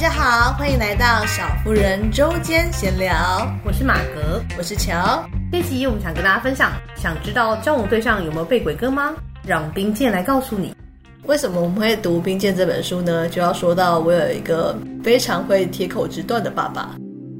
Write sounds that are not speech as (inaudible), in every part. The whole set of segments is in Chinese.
大家好，欢迎来到小妇人周间闲聊。我是马格，我是乔。这集我们想跟大家分享，想知道交往对象有没有被鬼跟吗？让冰剑来告诉你。为什么我们会读《冰剑》这本书呢？就要说到我有一个非常会铁口直断的爸爸。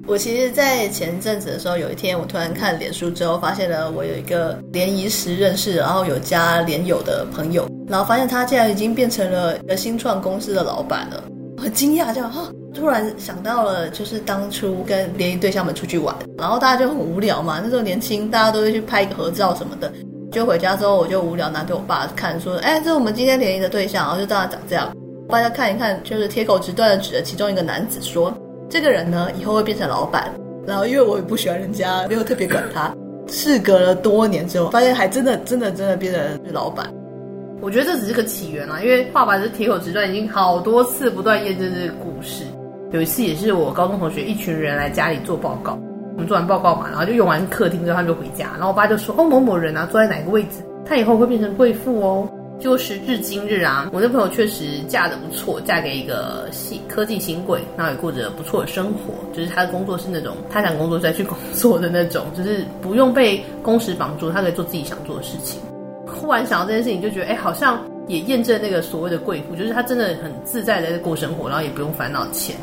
我其实，在前阵子的时候，有一天我突然看脸书之后，发现了我有一个联谊时认识，然后有加连友的朋友，然后发现他竟然已经变成了一个新创公司的老板了。很惊讶，这样哈，突然想到了，就是当初跟联谊对象们出去玩，然后大家就很无聊嘛。那时候年轻，大家都会去拍一个合照什么的。就回家之后，我就无聊拿给我爸看，说：“哎，这是我们今天联谊的对象。”然后就大家长这样，大家看一看，就是铁口直断的指着其中一个男子说：“这个人呢，以后会变成老板。”然后因为我也不喜欢人家，没有特别管他。事隔了多年之后，发现还真的、真的、真的变成老板。我觉得这只是个起源啦，因为爸爸是铁口直断，已经好多次不断验证这个故事。有一次也是我高中同学一群人来家里做报告，我们做完报告嘛，然后就用完客厅之后，他们就回家，然后我爸就说：“哦，某某人啊，坐在哪个位置，他以后会变成贵妇哦。”就时至今日啊，我那朋友确实嫁得不错，嫁给一个新科技新贵，然后也过着不错的生活。就是他的工作是那种他想工作再去工作的那种，就是不用被工时绑住，他可以做自己想做的事情。忽然想到这件事情，就觉得哎，好像也验证那个所谓的贵妇，就是她真的很自在的在过生活，然后也不用烦恼钱。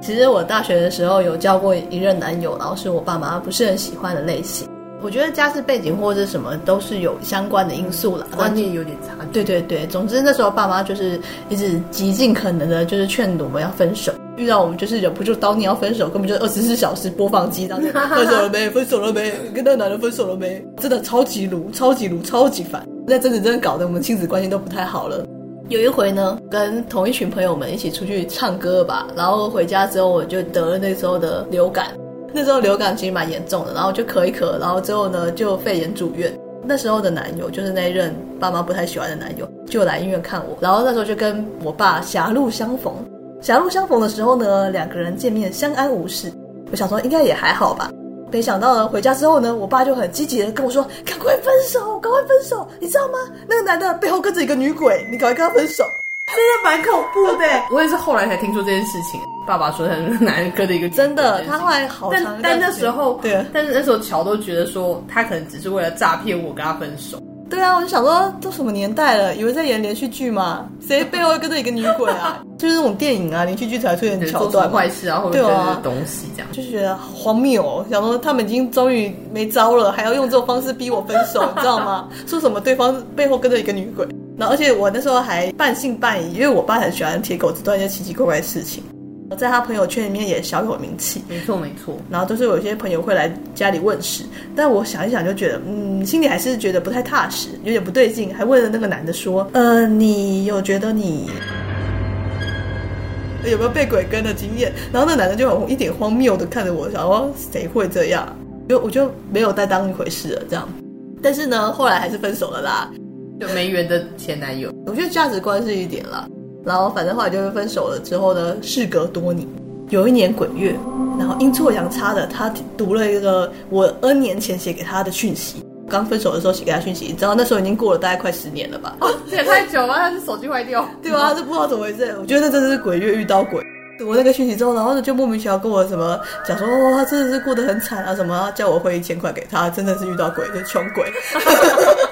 其实我大学的时候有交过一任男友，然后是我爸妈不是很喜欢的类型。我觉得家世背景或者什么都是有相关的因素了，观念有点差。对对对，总之那时候爸妈就是一直极尽可能的，就是劝我们要分手。遇到我们就是忍不住叨念要分手，根本就是二十四小时播放机，当分手了没？分手了没？(laughs) 跟那个男人分手了没？真的超级鲁，超级鲁，超级烦。那真的真的搞得我们亲子关系都不太好了。有一回呢，跟同一群朋友们一起出去唱歌吧，然后回家之后我就得了那时候的流感。那时候流感其实蛮严重的，然后就咳一咳，然后之后呢就肺炎住院。那时候的男友就是那一任爸妈不太喜欢的男友，就来医院看我。然后那时候就跟我爸狭路相逢，狭路相逢的时候呢，两个人见面相安无事。我想说应该也还好吧，没想到呢回家之后呢，我爸就很积极的跟我说：“赶快分手，赶快分手！你知道吗？那个男的背后跟着一个女鬼，你赶快跟他分手。”真的蛮恐怖的，(laughs) 我也是后来才听说这件事情。爸爸说他是男人跟的一个真的，他后来好长。但但那时候，对，但是那时候乔都觉得说他可能只是为了诈骗我跟他分手。对啊，我就想说都什么年代了，以为在演连续剧吗？谁背后跟着一个女鬼啊？(laughs) 就是那种电影啊，连续剧才出现桥段，坏事啊，或者东西这样，就是觉得荒谬哦。想说他们已经终于没招了，还要用这种方式逼我分手，(laughs) 你知道吗？说什么对方背后跟着一个女鬼。然后，而且我那时候还半信半疑，因为我爸很喜欢铁狗子断一些奇奇怪怪的事情，在他朋友圈里面也小有名气。没错，没错。然后都是有些朋友会来家里问事，但我想一想就觉得，嗯，心里还是觉得不太踏实，有点不对劲。还问了那个男的说：“呃，你有觉得你有没有被鬼跟的经验？”然后那男的就很一点荒谬的看着我，想说：“谁会这样？”就我就没有再当一回事了，这样。但是呢，后来还是分手了啦。就没缘的前男友，我觉得价值观是一点啦。然后反正后来就是分手了之后呢，事隔多年，有一年鬼月，然后阴错阳差的，他读了一个我 N 年前写给他的讯息。刚分手的时候写给他讯息，你知道那时候已经过了大概快十年了吧？哦，也太久了，他是手机坏掉，对啊？他是不知道怎么回事。我觉得那真的是鬼月遇到鬼。读那个讯息之后，然后呢就莫名其妙跟我什么讲说，哦，他真的是过得很惨啊，什么叫我汇一千块给他，真的是遇到鬼，就穷鬼。(laughs)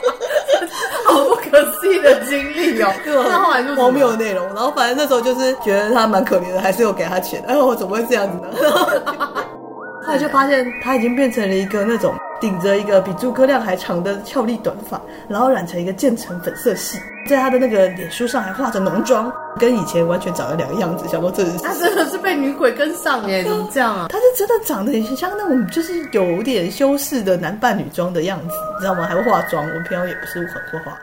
好不可思议的经历哦，(laughs) 对吧？那后来就荒谬的内容，然后反正那时候就是觉得他蛮可怜的，还是有给他钱。哎呦，我怎么会这样子呢？(laughs) (laughs) 后来就发现他已经变成了一个那种顶着一个比诸葛亮还长的俏丽短发，然后染成一个渐层粉色系，在他的那个脸书上还画着浓妆，跟以前完全长得两个样子。想说这是他真的是被女鬼跟上耶？怎么这样啊？他是真的长得很像那种就是有点修饰的男扮女装的样子，你知道吗？还会化妆，我平常也不是很会化，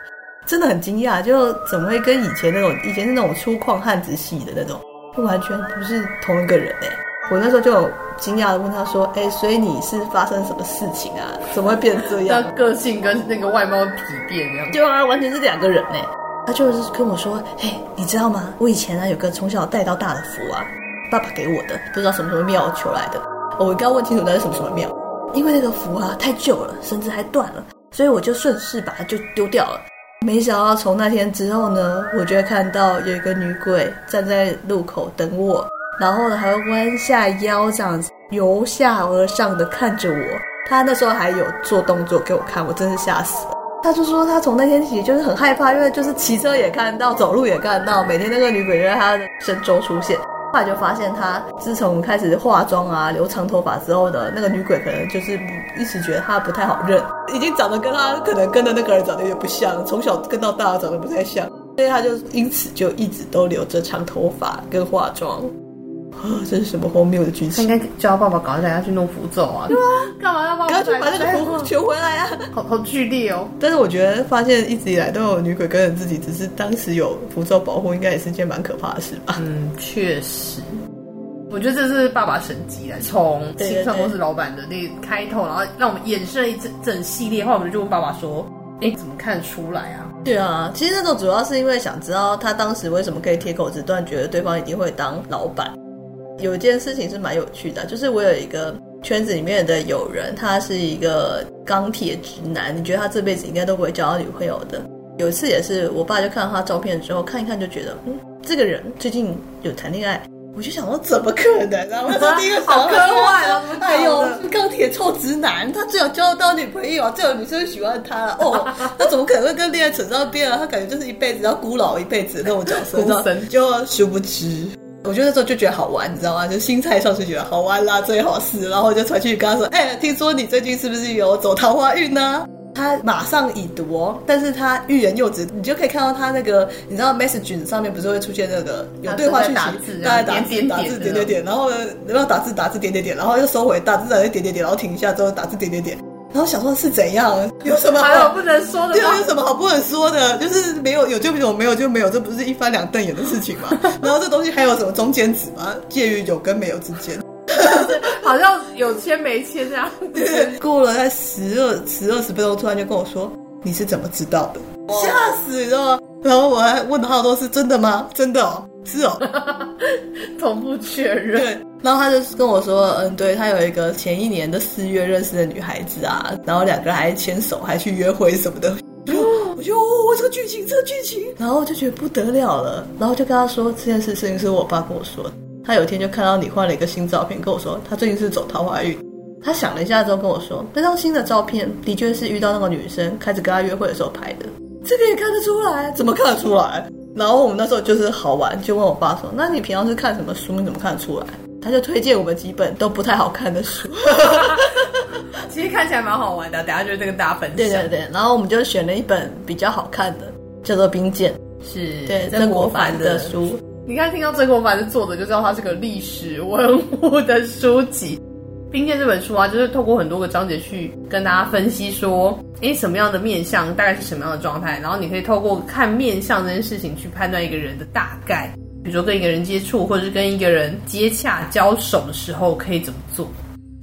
真的很惊讶，就怎么会跟以前那种以前是那种粗犷汉子系的那种，完全不是同一个人哎。我那时候就惊讶的问他说：“哎，所以你是发生什么事情啊？怎么会变这样？他个性跟那个外貌丕变这样？对啊，完全是两个人呢。他就是跟我说：“嘿，你知道吗？我以前呢有个从小带到大的符啊，爸爸给我的，不知道什么什么庙求来的。我刚问清楚那是什么什么庙，因为那个符啊太旧了，绳子还断了，所以我就顺势把它就丢掉了。没想到从那天之后呢，我就会看到有一个女鬼站在路口等我。”然后呢还会弯下腰这样子由下而上的看着我。他那时候还有做动作给我看，我真是吓死了。他就说他从那天起就是很害怕，因为就是骑车也看到，走路也看到，每天那个女鬼就在他的身周出现。后来就发现他自从开始化妆啊、留长头发之后的那个女鬼，可能就是一直觉得他不太好认，已经长得跟他可能跟的那个人长得有点不像，从小跟到大长得不太像，所以他就因此就一直都留着长头发跟化妆。啊，这是什么荒谬的剧情？他应该叫爸爸赶快带他去弄符咒啊！对啊，(laughs) 干嘛要帮他把那个符求回来啊？(laughs) 好好剧烈哦！但是我觉得发现一直以来都有女鬼跟着自己，只是当时有符咒保护，应该也是件蛮可怕的事吧？嗯，确实。我觉得这是爸爸神级来，从新创公司老板的那开头，然后让我们衍生一整整系列。后来我们就问爸爸说：“哎，怎么看出来啊？”对啊，其实那种主要是因为想知道他当时为什么可以铁口直断，觉得对方一定会当老板。有一件事情是蛮有趣的，就是我有一个圈子里面的友人，他是一个钢铁直男，你觉得他这辈子应该都不会交到女朋友的。有一次也是，我爸就看到他照片之后，看一看就觉得，嗯，这个人最近有谈恋爱，我就想说怎么可能？然后他第一个 (laughs) 好科幻啊！哎呦，钢铁臭直男，他最好交得到女朋友，最好女生喜欢他哦。他怎么可能会跟恋爱扯上边啊？他感觉就是一辈子要孤老一辈子的那种角色，(laughs) 就殊不知。我觉得那时候就觉得好玩，你知道吗？就心态上是觉得好玩啦，最好是，然后我就传去跟他说：“哎、欸，听说你最近是不是有走桃花运呢？”他马上已读哦，但是他欲言又止，你就可以看到他那个，你知道 message 上面不是会出现那个有对话讯息，大家打字打字点点点，然后呢，然后打字打字点点点，然后又收回打字打字点点点，然后停一下之后打字点点点。然后想说是怎样？有什么好还有不能说的吗？对啊，有什么好不能说的？就是没有有就有，没有就没有，这不是一翻两瞪眼的事情吗？(laughs) 然后这东西还有什么中间值吗？介于有跟没有之间，好像有签没签这样。对，过了在十二十二十分钟，突然就跟我说：“你是怎么知道的？”吓死你知道吗？然后我还问他说：“是真的吗？真的哦。”是哦，(laughs) 同步确认。然后他就跟我说，嗯，对，他有一个前一年的四月认识的女孩子啊，然后两个人还牵手，还去约会什么的。(gasps) 我就，哦，这个剧情，这个剧情，然后就觉得不得了了，然后就跟他说这件事情是我爸跟我说的。他有一天就看到你换了一个新照片，跟我说他最近是走桃花运。他想了一下之后跟我说，那张新的照片的确是遇到那个女生开始跟他约会的时候拍的。这个也看得出来？怎么看得出来？然后我们那时候就是好玩，就问我爸说：“那你平常是看什么书？你怎么看得出来？”他就推荐我们几本都不太好看的书，(laughs) 其实看起来蛮好玩的。等下就是这个大分享。对对对，然后我们就选了一本比较好看的，叫做《冰剑》，是对曾国藩的书。你看，听到曾国藩的作者，就知道他是个历史文物的书籍。《冰剑》这本书啊，就是透过很多个章节去跟大家分析说，诶，什么样的面相大概是什么样的状态，然后你可以透过看面相这件事情去判断一个人的大概，比如说跟一个人接触，或者是跟一个人接洽交手的时候可以怎么做。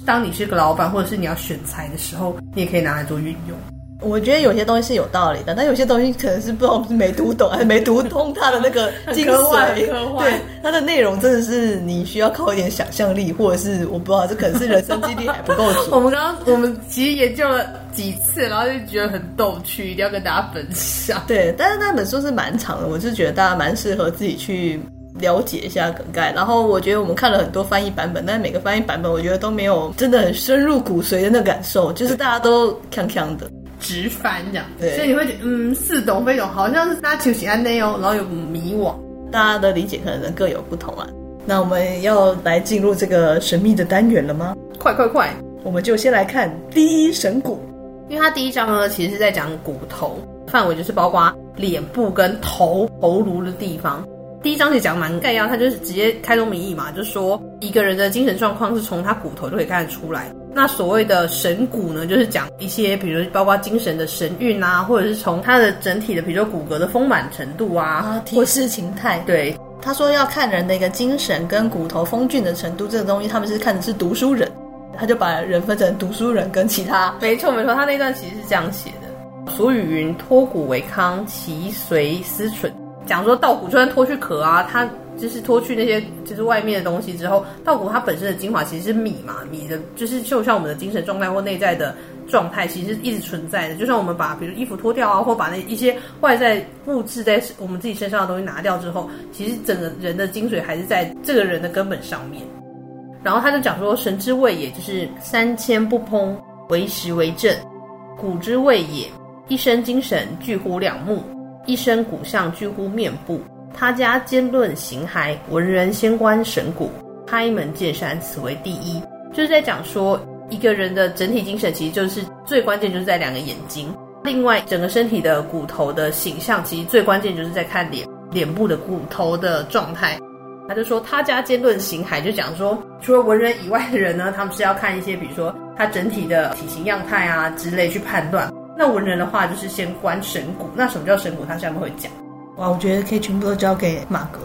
当你是个老板，或者是你要选材的时候，你也可以拿来做运用。我觉得有些东西是有道理的，但有些东西可能是不知道是没读懂还是没读通它的那个精髓。科幻，科幻。对，它的内容真的是你需要靠一点想象力，或者是我不知道，这可能是人生经历还不够足。(laughs) 我们刚刚我们其实研究了几次，然后就觉得很逗趣，一定要跟大家分享。对，但是那本书是蛮长的，我是觉得大家蛮适合自己去了解一下梗概。然后我觉得我们看了很多翻译版本，但是每个翻译版本我觉得都没有真的很深入骨髓的那感受，就是大家都锵锵的。直翻这样，对，所以你会觉得嗯，似懂非懂，好像是大家求喜安内哦，然后有迷惘，大家的理解可能各有不同啊。那我们要来进入这个神秘的单元了吗？快快快，我们就先来看第一神骨，因为它第一章呢，其实是在讲骨头，范围就是包括脸部跟头头颅的地方。第一章其实讲蛮概要，他就是直接开宗明义嘛，就是说一个人的精神状况是从他骨头就可以看得出来。那所谓的神骨呢，就是讲一些，比如包括精神的神韵啊，或者是从他的整体的，比如说骨骼的丰满程度啊，啊体式形态。对，他说要看人的一个精神跟骨头丰俊的程度，这个东西他们是看的是读书人，他就把人分成读书人跟其他。没错没错，他那段其实是这样写的。俗语云：脱骨为康，其髓思忖。讲说稻谷就算脱去壳啊，它就是脱去那些就是外面的东西之后，稻谷它本身的精华其实是米嘛，米的就是就像我们的精神状态或内在的状态，其实一直存在的。就像我们把比如衣服脱掉啊，或把那一些外在物质在我们自己身上的东西拿掉之后，其实整个人的精髓还是在这个人的根本上面。然后他就讲说，神之谓也，就是三千不烹，为食为政；古之谓也，一身精神聚乎两目，一身骨相聚乎面部。他家兼论形骸，文人先观神骨，开门见山，此为第一。就是在讲说，一个人的整体精神，其实就是最关键，就是在两个眼睛。另外，整个身体的骨头的形象，其实最关键就是在看脸，脸部的骨头的状态。他就说，他家兼论形骸，就讲说，除了文人以外的人呢，他们是要看一些，比如说他整体的体型样态啊之类去判断。那文人的话，就是先观神骨。那什么叫神骨？他下面会讲。哇，我觉得可以全部都交给马哥。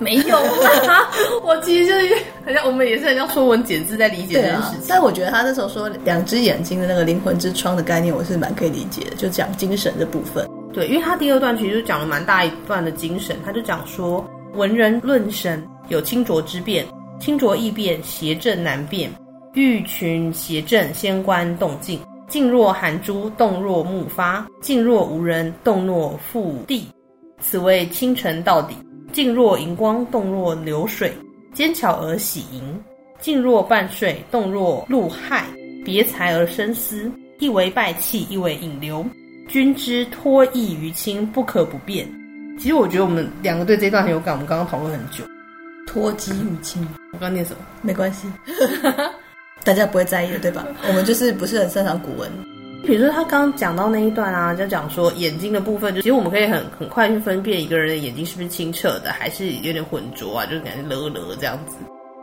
没有啊，(laughs) 我其实就是好像我们也是很像说文解字在理解这件事情。啊、但我觉得他那时候说两只眼睛的那个灵魂之窗的概念，我是蛮可以理解的，就讲精神的部分。对，因为他第二段其实就讲了蛮大一段的精神，他就讲说文人论神有清浊之辨，清浊易辨，邪正难辨。欲群邪正，先观动静。静若含珠，动若木发；静若无人，动若覆地。此谓清晨到底。静若荧光，动若流水，坚巧而喜盈；静若半睡，动若露害。别才而深思，一为败气，一为引流。君之托意于亲，不可不变。其实我觉得我们两个对这段很有感，我们刚刚讨论很久。脱机于清，我刚念什么？没关系，(laughs) 大家不会在意的，对吧？(laughs) 我们就是不是很擅长古文。比如说他刚刚讲到那一段啊，就讲说眼睛的部分，就其实我们可以很很快去分辨一个人的眼睛是不是清澈的，还是有点浑浊啊，就感觉勒勒这样子，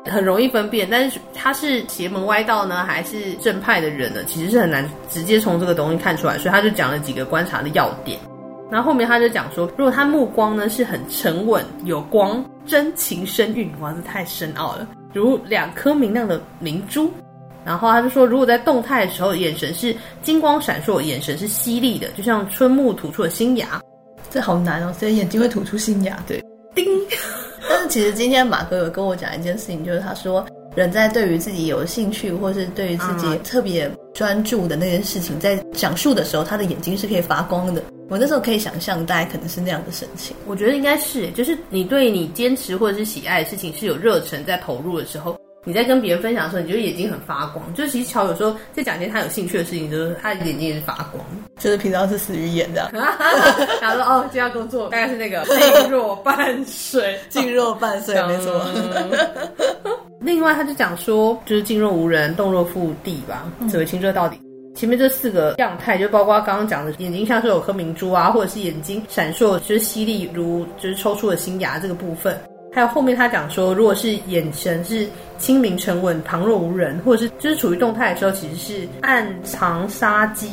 很容易分辨。但是他是邪门歪道呢，还是正派的人呢？其实是很难直接从这个东西看出来。所以他就讲了几个观察的要点。然后后面他就讲说，如果他目光呢是很沉稳、有光、真情深蕴，哇，这太深奥了，如两颗明亮的明珠。然后他就说，如果在动态的时候，眼神是金光闪烁，眼神是犀利的，就像春木吐出的新芽。这好难哦，所以眼睛会吐出新芽。对，叮。(laughs) 但是其实今天马哥有跟我讲一件事情，就是他说，人在对于自己有兴趣，或是对于自己特别专注的那件事情，在讲述的时候，他的眼睛是可以发光的。我那时候可以想象，大概可能是那样的神情。我觉得应该是，就是你对你坚持或者是喜爱的事情是有热忱在投入的时候。你在跟别人分享的时候，你觉得眼睛很发光。就是其实乔有时候在讲一件他有兴趣的事情，就是他的眼睛也是发光。就是平常是死鱼眼这样。然后说哦，今天要工作 (laughs) 大概是那个 (laughs) 静若半水，静若半水，没错。另外，他就讲说，就是静若无人，动若覆地吧，只为清澈到底。前面这四个样态，就包括刚刚讲的眼睛像是有颗明珠啊，或者是眼睛闪烁，就是犀利如就是抽出了新芽这个部分。还有后面他讲说，如果是眼神是清明沉稳、旁若无人，或者是就是处于动态的时候，其实是暗藏杀机，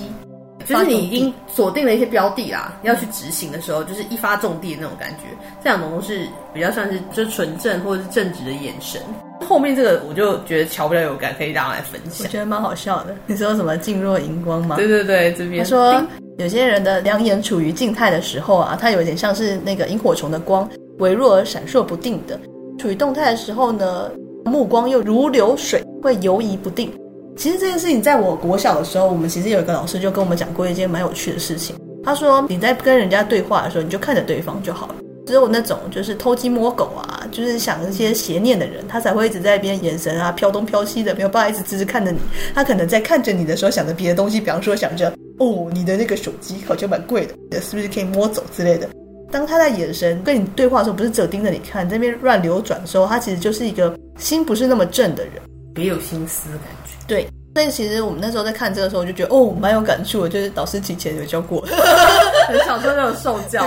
就是你已经锁定了一些标的啦，要去执行的时候，就是一发中地的那种感觉。这两种都是比较算是就是纯正或者是正直的眼神。后面这个我就觉得瞧不了有感，可以大家来分享。我觉得蛮好笑的。你说什么静若荧光吗？对对对，这边他说有些人的两眼处于静态的时候啊，它有点像是那个萤火虫的光。微弱而闪烁不定的，处于动态的时候呢，目光又如流水，会游移不定。其实这件事情，在我国小的时候，我们其实有一个老师就跟我们讲过一件蛮有趣的事情。他说，你在跟人家对话的时候，你就看着对方就好了。只有那种就是偷鸡摸狗啊，就是想一些邪念的人，他才会一直在一边眼神啊飘东飘西的，没有办法一直直直看着你。他可能在看着你的时候，想着别的东西，比方说想着哦，你的那个手机好像蛮贵的，是不是可以摸走之类的。当他在眼神跟你对话的时候，不是只有盯着你看，这边乱流转的时候，他其实就是一个心不是那么正的人，别有心思的感觉。对，但其实我们那时候在看这个时候，我就觉得哦，蛮有感触的，就是导师提前有教过，(laughs) 很小时候就有受教，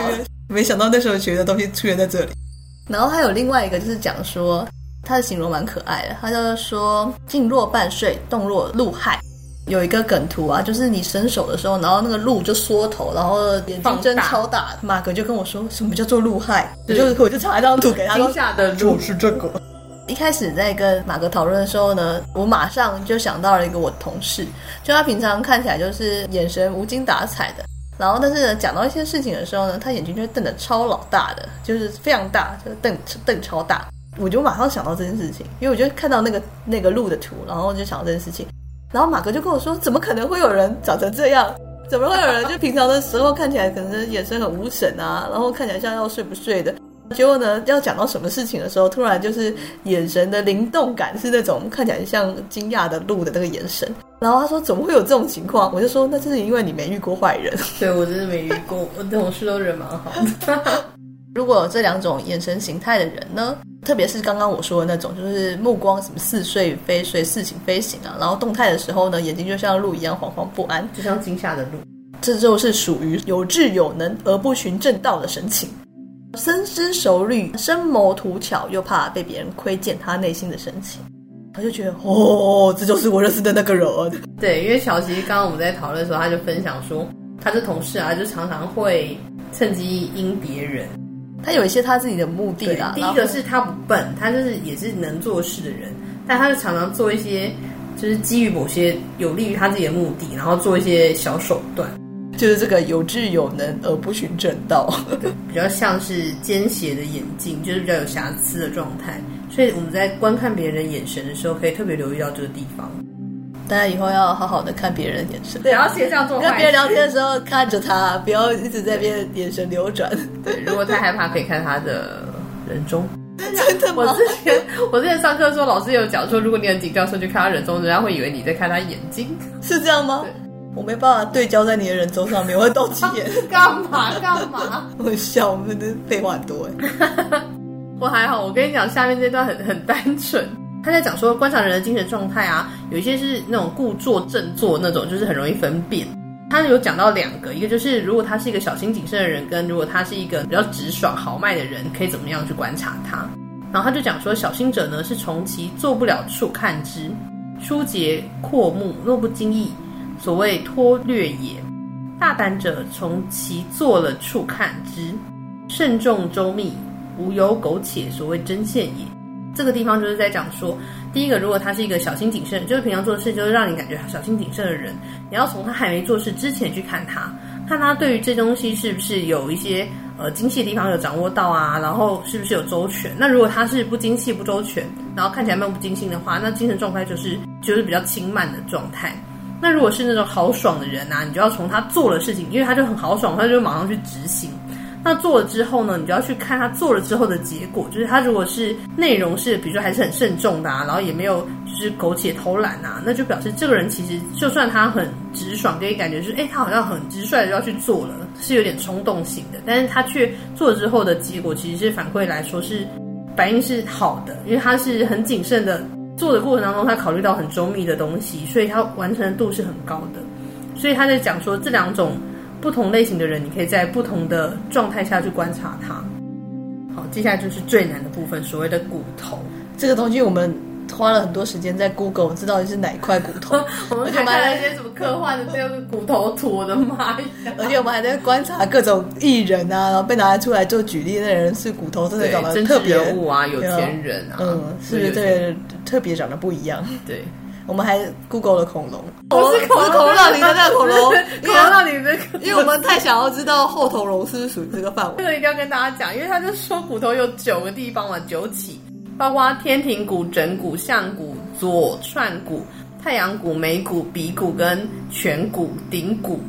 没想到那时候学的东西出现在这里。然后还有另外一个就是讲说，他的形容蛮可爱的，他就说静若半睡，动若鹿骇。有一个梗图啊，就是你伸手的时候，然后那个鹿就缩头，然后眼睛睁超大。大马哥就跟我说，什么叫做鹿害？我就我就查一张图给他。惊吓的鹿是这个。一开始在跟马哥讨论的时候呢，我马上就想到了一个我同事，就他平常看起来就是眼神无精打采的，然后但是呢，讲到一些事情的时候呢，他眼睛就会瞪得超老大的，就是非常大，就是瞪瞪超大。我就马上想到这件事情，因为我就看到那个那个鹿的图，然后就想到这件事情。然后马哥就跟我说：“怎么可能会有人长成这样？怎么会有人就平常的时候看起来可能眼神很无神啊，然后看起来像要睡不睡的？结果呢，要讲到什么事情的时候，突然就是眼神的灵动感是那种看起来像惊讶的鹿的那个眼神。然后他说：怎么会有这种情况？我就说：那就是因为你没遇过坏人。对，我真的没遇过，我同事都人蛮好的。如果有这两种眼神形态的人呢？”特别是刚刚我说的那种，就是目光什么似睡非睡、似醒非醒啊，然后动态的时候呢，眼睛就像鹿一样惶惶不安，就像惊吓的鹿。这就是属于有智有能而不循正道的神情，深思熟虑、深谋图巧，又怕被别人窥见他内心的神情。他就觉得，哦，这就是我认识的那个人。对，因为乔其实刚刚我们在讨论的时候，他就分享说，他的同事啊，就常常会趁机阴别人。他有一些他自己的目的啦。第一个是他不笨，他就是也是能做事的人，但他就常常做一些，就是基于某些有利于他自己的目的，然后做一些小手段，就是这个有智有能而不循正道，(laughs) 比较像是奸邪的眼镜，就是比较有瑕疵的状态。所以我们在观看别人的眼神的时候，可以特别留意到这个地方。大家以后要好好的看别人的眼神，对，要先这样做。跟别人聊天的时候看着他，不要一直在边眼神流转。对，如果太害怕，可以看他的人中。真的吗？我之前我之前上课的时候，老师有讲说，如果你很紧张的时候去看他人中，人家会以为你在看他眼睛，是这样吗？我没办法对焦在你的人中上面，我会斗鸡眼。(laughs) 干嘛干嘛？我笑，我们的废话很多哎。(laughs) 我还好，我跟你讲，下面这段很很单纯。他在讲说，观察人的精神状态啊，有一些是那种故作振作那种，就是很容易分辨。他有讲到两个，一个就是如果他是一个小心谨慎的人，跟如果他是一个比较直爽豪迈的人，可以怎么样去观察他。然后他就讲说，小心者呢是从其做不了处看之，疏节阔目，若不经意，所谓脱略也；大胆者从其做了处看之，慎重周密，无有苟且，所谓真现也。这个地方就是在讲说，第一个，如果他是一个小心谨慎，就是平常做事就是让你感觉小心谨慎的人，你要从他还没做事之前去看他，看他对于这东西是不是有一些呃精细的地方有掌握到啊，然后是不是有周全。那如果他是不精细不周全，然后看起来漫不经心的话，那精神状态就是就是比较轻慢的状态。那如果是那种豪爽的人啊，你就要从他做的事情，因为他就很豪爽，他就马上去执行。那做了之后呢，你就要去看他做了之后的结果。就是他如果是内容是，比如说还是很慎重的啊，然后也没有就是苟且偷懒啊，那就表示这个人其实就算他很直爽，给你感觉就是，哎，他好像很直率的就要去做了，是有点冲动型的。但是他却做了之后的结果，其实是反馈来说是反应是好的，因为他是很谨慎的做的过程当中，他考虑到很周密的东西，所以他完成度是很高的。所以他在讲说这两种。不同类型的人，你可以在不同的状态下去观察他。好，接下来就是最难的部分，所谓的骨头这个东西，我们花了很多时间在 Google，知道底是哪一块骨头。(laughs) 我们还看了一些什么科幻的这个骨头图，我的妈呀！而且我们还在观察各种艺人啊，然后被拿出来做举例的人是骨头，真的长得特别人物啊，有钱人啊，嗯，是对特别长得不一样？对。我们还 Google 了恐龙，我是恐龙，恐龙里的那个恐龙，(laughs) 恐龙里的，因为我们太想要知道后头龙是不是属于这个范围。这个一定要跟大家讲，因为他就说骨头有九个地方嘛，九起，包括天庭骨、枕骨、项骨、左串骨、太阳骨、眉骨、鼻骨跟颧骨、顶骨，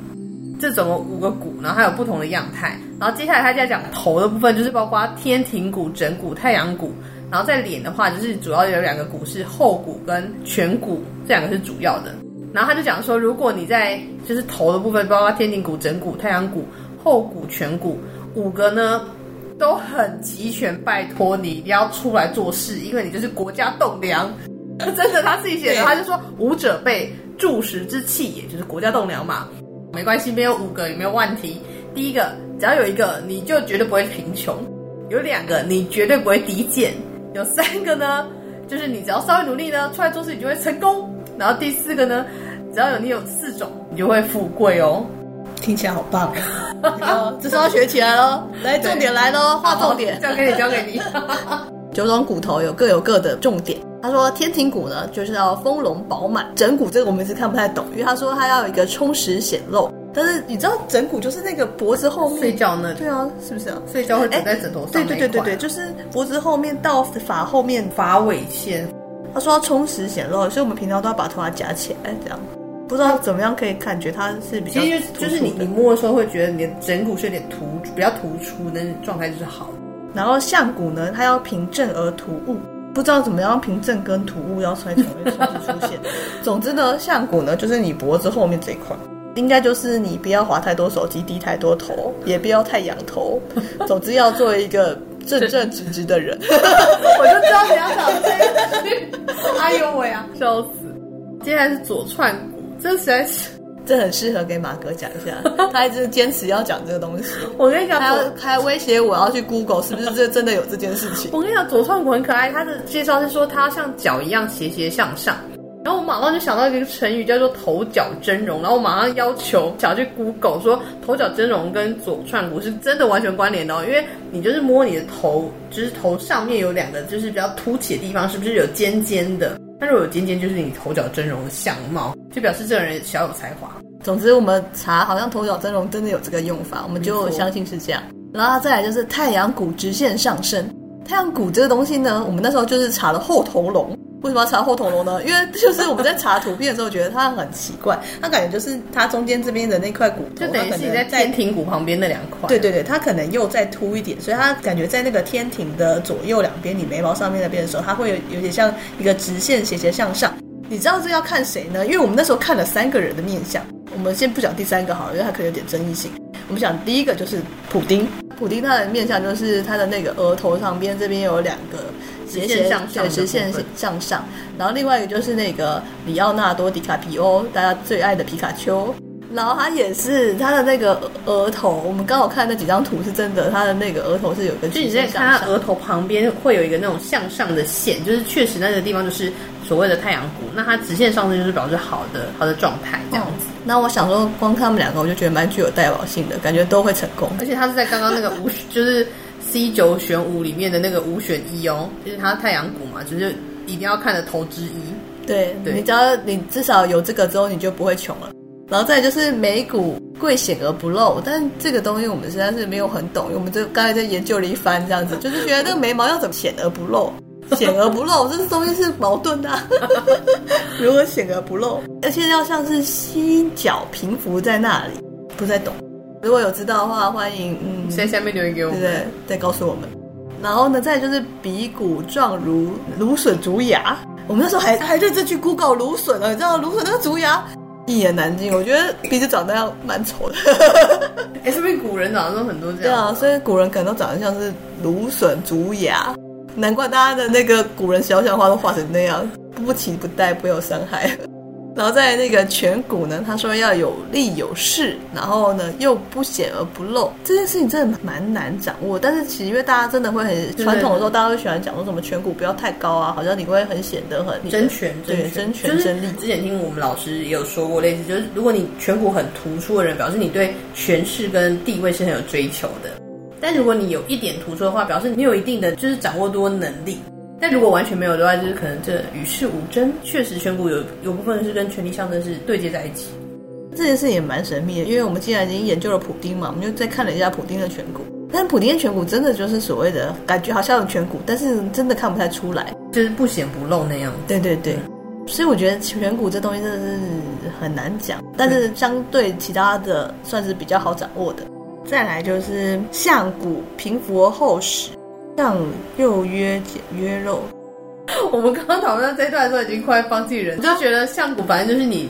这总共五个骨，然后还有不同的样态。然后接下来他就要讲头的部分，就是包括天庭骨、枕骨、太阳骨。然后在脸的话，就是主要有两个骨是后骨跟颧骨，这两个是主要的。然后他就讲说，如果你在就是头的部分，包括天庭骨、枕骨、太阳骨、后骨、颧骨五个呢都很齐全，拜托你一定要出来做事，因为你就是国家栋梁。(laughs) 真的，他自己写的，他就说五者备柱石之器，也就是国家栋梁嘛。没关系，没有五个也没有问题。第一个，只要有一个，你就绝对不会贫穷；有两个，你绝对不会低贱。有三个呢，就是你只要稍微努力呢，出来做事你就会成功。然后第四个呢，只要有你有四种，你就会富贵哦。听起来好棒，(laughs) 这是要学起来喽。来，重点来喽，画重点，交给你，交给你。(laughs) 九种骨头有各有各的重点。他说天庭骨呢，就是要丰隆饱满；整骨这个我们是看不太懂，因为他说他要有一个充实显露；但是你知道枕骨就是那个脖子后面睡觉那里，对啊，是不是啊？睡觉会枕在枕头上，对对对对对，就是脖子后面到发后面发尾线。他说要充实显露，所以我们平常都要把头发夹起来，这样不知道怎么样可以感觉它是比较。其实就是你你摸的时候会觉得你的枕骨是有点突比较突出，那状态就是好。然后相骨呢，它要平正而突兀，不知道怎么样平正跟突兀要才同时出现。(laughs) 总之呢，相骨呢就是你脖子后面这一块，应该就是你不要滑太多手机，低太多头，也不要太仰头。(laughs) 总之要做一个。正正直直的人，(laughs) 我就知道你要讲这个。哎呦喂啊，笑死！接下来是左串骨，这实在是，(laughs) 这很适合给马哥讲一下。他一直坚持要讲这个东西。我跟你讲，他他还威胁我要去 Google 是不是这真的有这件事情。我跟你讲，左串骨很可爱。他的介绍是说，他像脚一样斜斜向上。然后我马上就想到一个成语叫做头角峥嵘，然后我马上要求想要去 Google 说头角峥嵘跟左串骨是真的完全关联的哦，因为你就是摸你的头，就是头上面有两个就是比较凸起的地方，是不是有尖尖的？那如果有尖尖，就是你头角峥嵘的相貌，就表示这个人小有才华。总之我们查好像头角峥嵘真的有这个用法，我们就相信是这样。然后再来就是太阳骨直线上升，太阳骨这个东西呢，我们那时候就是查了后头龙。为什么要查后头龙呢？因为就是我们在查图片的时候，觉得它很奇怪，它感觉就是它中间这边的那块骨头，就等于是在天庭骨旁边那两块。对对对，它可能又再凸一点，所以它感觉在那个天庭的左右两边，你眉毛上面那边的时候，它会有有点像一个直线斜斜向上。你知道这要看谁呢？因为我们那时候看了三个人的面相，我们先不讲第三个好了，因为它可能有点争议性。我们讲第一个就是普丁，普丁他的面相就是他的那个额头上边这边有两个。斜斜向上，直线向上。然后另外一个就是那个里奥纳多·迪卡皮欧，大家最爱的皮卡丘。然后他也是他的那个额头，我们刚好看那几张图是真的，他的那个额头是有个。就你在看他额头旁边会有一个那种向上的线，就是确实那个地方就是所谓的太阳谷。那它直线上升就是表示好的好的状态这样子。哦。那我想说，光看他们两个，我就觉得蛮具有代表性的，感觉都会成功。而且他是在刚刚那个无就是。C 九选五里面的那个五选一哦，就是它太阳股嘛，就是一定要看的投之一。对，对，你只要你至少有这个之后，你就不会穷了。然后再就是眉骨贵显而不露，但这个东西我们实在是没有很懂，我们就刚才在研究了一番，这样子就是觉得那个眉毛要怎么显而不露，(laughs) 显而不露，这东西是矛盾的啊。(laughs) 如何显而不露，而且要像是犀角平伏在那里，不太懂。如果有知道的话，欢迎嗯在下面留言给我们，对对，再告诉我们。然后呢，再就是鼻骨状如芦笋竹芽，我们那时候还还认真去 Google 芦笋了，你知道芦笋那个竹芽一言难尽，我觉得鼻子长得要蛮丑的。(laughs) 哎，是不是古人长得都很多这样？对啊，所以古人可能都长得像是芦笋竹芽，难怪大家的那个古人肖像画都画成那样，不期不待，不有伤害。然后在那个颧骨呢，他说要有力有势，然后呢又不显而不露，这件事情真的蛮难掌握。但是其实因为大家真的会很传统的时候，大家会喜欢讲说什么颧骨不要太高啊，好像你会很显得很争权，对，争权争利。之前听我们老师也有说过类似，就是如果你颧骨很突出的人，表示你对权势跟地位是很有追求的；但如果你有一点突出的话，表示你有一定的就是掌握多能力。但如果完全没有的话，就是可能这与世无争。确实，颧骨有有部分是跟权力象征是对接在一起。这件事也蛮神秘的，因为我们既然已经研究了普丁嘛，我们就再看了一下普丁的颧骨。但普丁的颧骨真的就是所谓的感觉好像有颧骨，但是真的看不太出来，就是不显不露那样。对对对，所以我觉得颧骨这东西真的是很难讲，但是相对其他的算是比较好掌握的。再来就是相骨平伏而厚实。相又约简约肉，(laughs) 我们刚刚讨论到这一段的时候，已经快放弃人，就觉得相骨反正就是你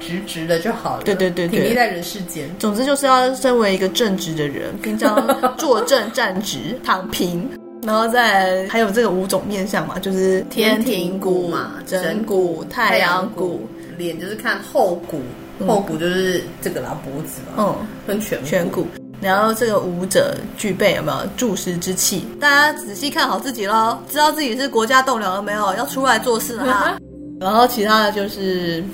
直直的就好了。对对对，挺立在人世间。总之就是要身为一个正直的人，(laughs) 平常坐正站直，躺平，然后再还有这个五种面相嘛，就是天庭骨嘛，枕骨、太阳骨，脸就是看后骨，后骨就是这个啦，脖子嘛，嗯，跟颧颧骨。然后这个舞者具备有没有助师之气？大家仔细看好自己喽，知道自己是国家栋梁了没有？要出来做事了哈。(laughs) 然后其他的就是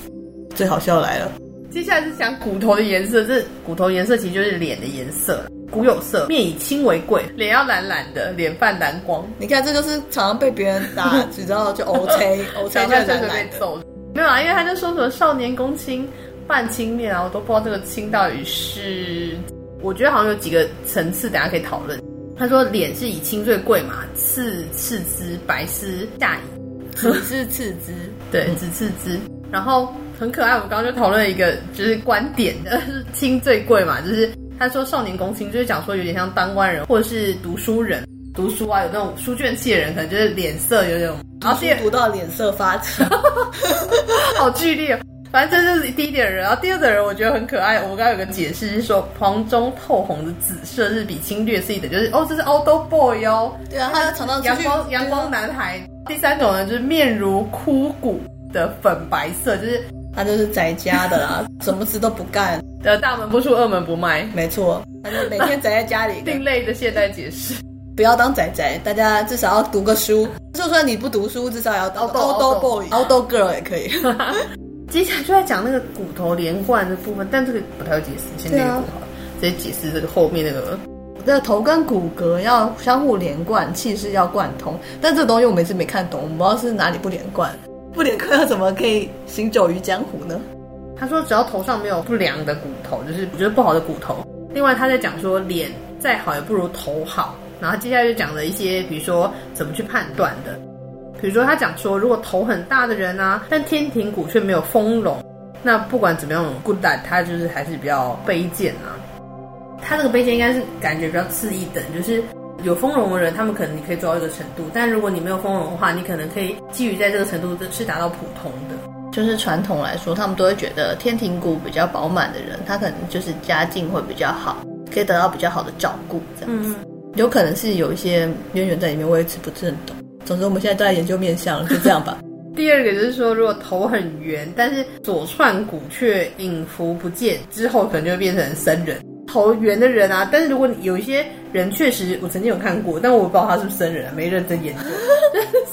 最好笑来了。接下来是讲骨头的颜色，这骨头颜色其实就是脸的颜色。骨有色，面以青为贵，脸要蓝蓝的，脸泛蓝光。你看，这就是常常被别人打，只知道就 OK (laughs) OK (laughs) 就蓝蓝的。没有啊，因为他就说什么少年公卿，半青面啊，我都不知道这个青到底是，我觉得好像有几个层次，等下可以讨论。他说脸是以青最贵嘛，次次之，白丝下夷，紫是次之，(laughs) 对，紫次之。然后很可爱，我们刚刚就讨论一个就是观点的，(laughs) 是青最贵嘛，就是他说少年宫青，就是讲说有点像当官人或者是读书人，读书啊有那种书卷气的人，可能就是脸色有点。然后现在读到脸色发青，(laughs) 好剧烈哦。反正这就是第一点人，然后第二个人我觉得很可爱。我刚刚有个解释是说，黄中透红的紫色是比青略是一点，就是哦，这是 old boy 哦。对啊，他常常阳光阳光男孩。啊、第三种呢，就是面如枯骨的粉白色，就是他就是宅家的啦，什么事都不干，(laughs) 的大门不出二门不迈。没错，他就每天宅在家里。另类的现代解释，不要当宅宅，大家至少要读个书。就算你不读书，至少要 old old boy、old girl 也可以。(laughs) 接下来就在讲那个骨头连贯的部分，但这个不太会解释，先这个好了，啊、直接解释这个后面那个。那个头跟骨骼要相互连贯，气势要贯通。但这个东西我每次没看懂，我不知道是哪里不连贯，不连贯要怎么可以行走于江湖呢？他说只要头上没有不良的骨头，就是我觉得不好的骨头。另外他在讲说脸再好也不如头好，然后接下来就讲了一些，比如说怎么去判断的。比如说，他讲说，如果头很大的人啊，但天庭骨却没有丰隆，那不管怎么样，good 他就是还是比较卑贱啊。他这个卑贱应该是感觉比较次一等，就是有丰容的人，他们可能你可以做到一个程度，但如果你没有丰容的话，你可能可以基于在这个程度是达到普通的。就是传统来说，他们都会觉得天庭骨比较饱满的人，他可能就是家境会比较好，可以得到比较好的照顾，这样子。嗯、有可能是有一些渊源在里面，我也是不是很懂。总之，我们现在都在研究面相，就这样吧。(laughs) 第二个就是说，如果头很圆，但是左串骨却隐伏不见，之后可能就会变成僧人。头圆的人啊，但是如果有一些人确实，我曾经有看过，但我不知道他是不是僧人啊，没认真研究。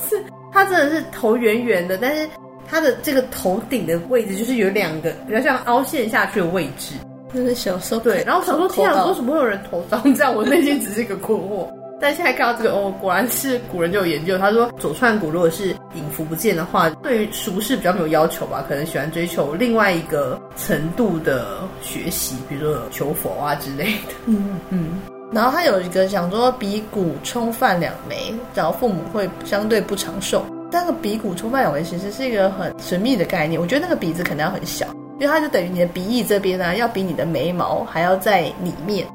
是，他真的是头圆圆的，但是他的这个头顶的位置就是有两个比较像凹陷下去的位置。那是小时候对，然后小时候天啊，为什么会有人头长这样？我内心只是一个困惑。但现在看到这个哦，果然是古人就有研究。他说左串骨如果是隐伏不见的话，对于俗世比较没有要求吧，可能喜欢追求另外一个程度的学习，比如说求佛啊之类的。嗯嗯。然后他有一个讲说鼻骨充泛两眉，然后父母会相对不长寿。但那个鼻骨充泛两眉其实是一个很神秘的概念。我觉得那个鼻子可能要很小，因为它就等于你的鼻翼这边呢、要比你的眉毛还要在里面。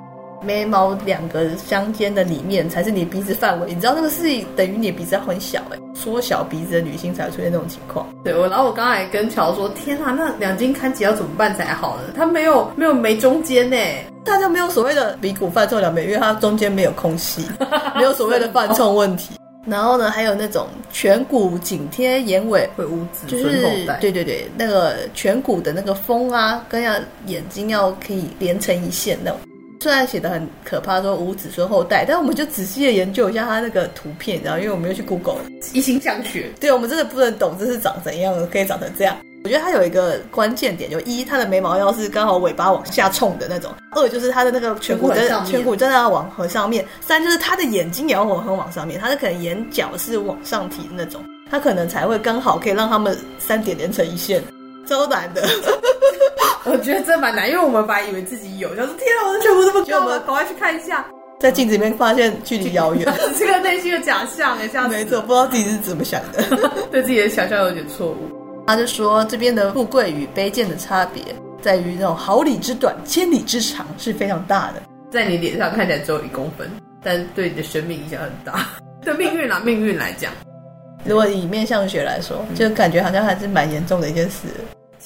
眉毛两个相间的里面才是你鼻子范围，你知道那个是等于你鼻子要很小哎，缩小鼻子的女性才会出现这种情况。对，我然后我刚才跟乔说，天啊，那两斤看起来要怎么办才好呢？它没有没有眉中间呢，大家没有所谓的鼻骨犯冲两眉，因为它中间没有空隙，(laughs) 没有所谓的犯冲问题。然后呢，还有那种颧骨紧贴眼尾会无子就是对对对，那个颧骨的那个峰啊，跟要眼睛要可以连成一线那种。虽然写的很可怕，说无子孙后代，但我们就仔细的研究一下他那个图片，然后因为我们又去 Google 一心向学，对，我们真的不能懂这是长怎样，可以长成这样。我觉得他有一个关键点，就一，他的眉毛要是刚好尾巴往下冲的那种；二，就是他的那个颧骨真颧骨真的要往很上面；三，就是他的眼睛也要往很往上面，他的可能眼角是往上提的那种，他可能才会刚好可以让他们三点连成一线。超难的，(laughs) 我觉得这蛮难，因为我们本来以为自己有，就是天啊，我的全部这么高，我们赶快去看一下，在镜子里面发现距离遥远，(laughs) 这个内心的假象 (laughs) 哎，这样没错，不知道自己是怎么想的，对自己的想象有点错误。他就说这边的富贵与卑贱的差别在于那种毫厘之短，千里之长是非常大的，在你脸上看起来只有一公分，但对你的生命影响很大，对命运啊，命运来讲。如果以面相学来说，就感觉好像还是蛮严重的一件事。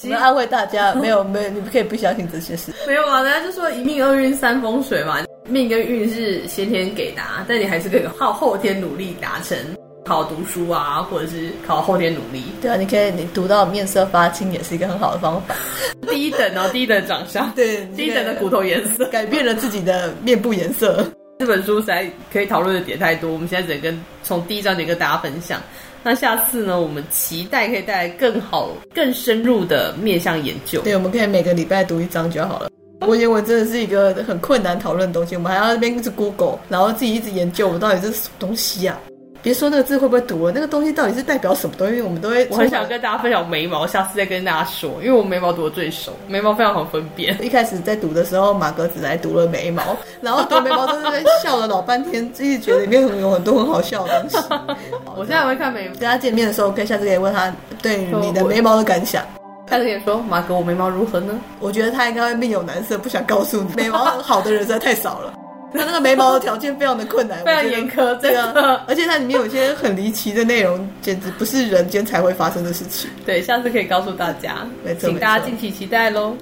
我们安慰大家，没有没有，你不可以不相信这些事。没有啊，人家就说一命二运三风水嘛，命跟运是先天给的，但你还是可以靠后天努力达成。考读书啊，或者是靠后天努力。对啊，你可以你读到面色发青，也是一个很好的方法。第一等哦，第一等长相，对，第一等的骨头颜色，改变了自己的面部颜色。这本书实在可以讨论的点太多，我们现在只能跟从第一章节跟大家分享。那下次呢，我们期待可以带来更好、更深入的面向研究。对，我们可以每个礼拜读一章就好了。文言文真的是一个很困难讨论的东西，我们还要那边一直 Google，然后自己一直研究，我到底是什么东西啊？别说那个字会不会读了，那个东西到底是代表什么东西，我们都会。(laughs) 我很想跟大家分享眉毛，下次再跟大家说，因为我眉毛读的最熟，眉毛非常好分辨。(laughs) 一开始在读的时候，马格只来读了眉毛，(laughs) 然后读眉毛都是在笑了老半天，自己觉得里面有很多很好笑的东西。我现在会看眉毛，跟他见面的时候，可以下次可以问他对你的眉毛的感想。他可以说：“马哥，我眉毛如何呢？”我觉得他应该会面有难色，不想告诉你。眉毛好的人实在太少了，他那个眉毛的条件非常的困难，非常严苛，对啊。而且它里面有一些很离奇的内容，简直不是人间才会发生的事情。对，下次可以告诉大家，没错，请大家敬请期待喽。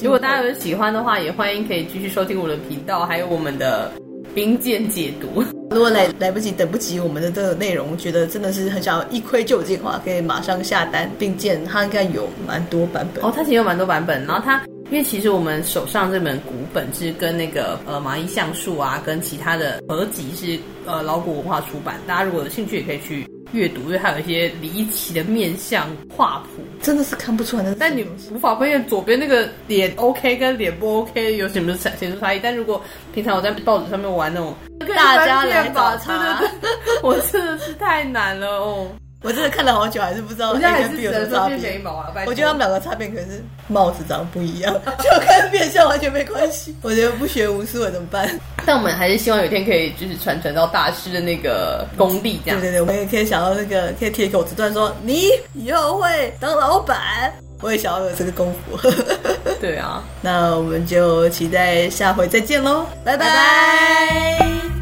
如果大家有喜欢的话，也欢迎可以继续收听我的频道，还有我们的。冰剑解读，(laughs) 如果来来不及、等不及我们的这个内容，觉得真的是很想要一窥究竟的话，可以马上下单。冰剑它应该有蛮多版本哦，它其实有蛮多版本。然后它，因为其实我们手上这本古本是跟那个呃麻衣橡树啊，跟其他的合集是呃老古文化出版，大家如果有兴趣也可以去。阅读，因为它有一些离奇的面相画谱，真的是看不出来的。但你无法分辨左边那个脸 OK 跟脸不 OK 有什么显显著差异。但如果平常我在报纸上面玩那种，大家来找茬，(laughs) 我真的是太难了哦。我真的看了好久，还是不知道。我现在还是只能说变眉毛啊！我觉得他们两个差别可能是帽子长得不一样，就跟变相完全没关系。我觉得不学无术了怎么办？(laughs) 但我们还是希望有一天可以就是传承到大师的那个功力，这样。对对对，我们也可以想到那个可以贴口子段说你以后会当老板，我也想要有这个功夫。(laughs) 对啊，那我们就期待下回再见喽，拜拜。拜拜。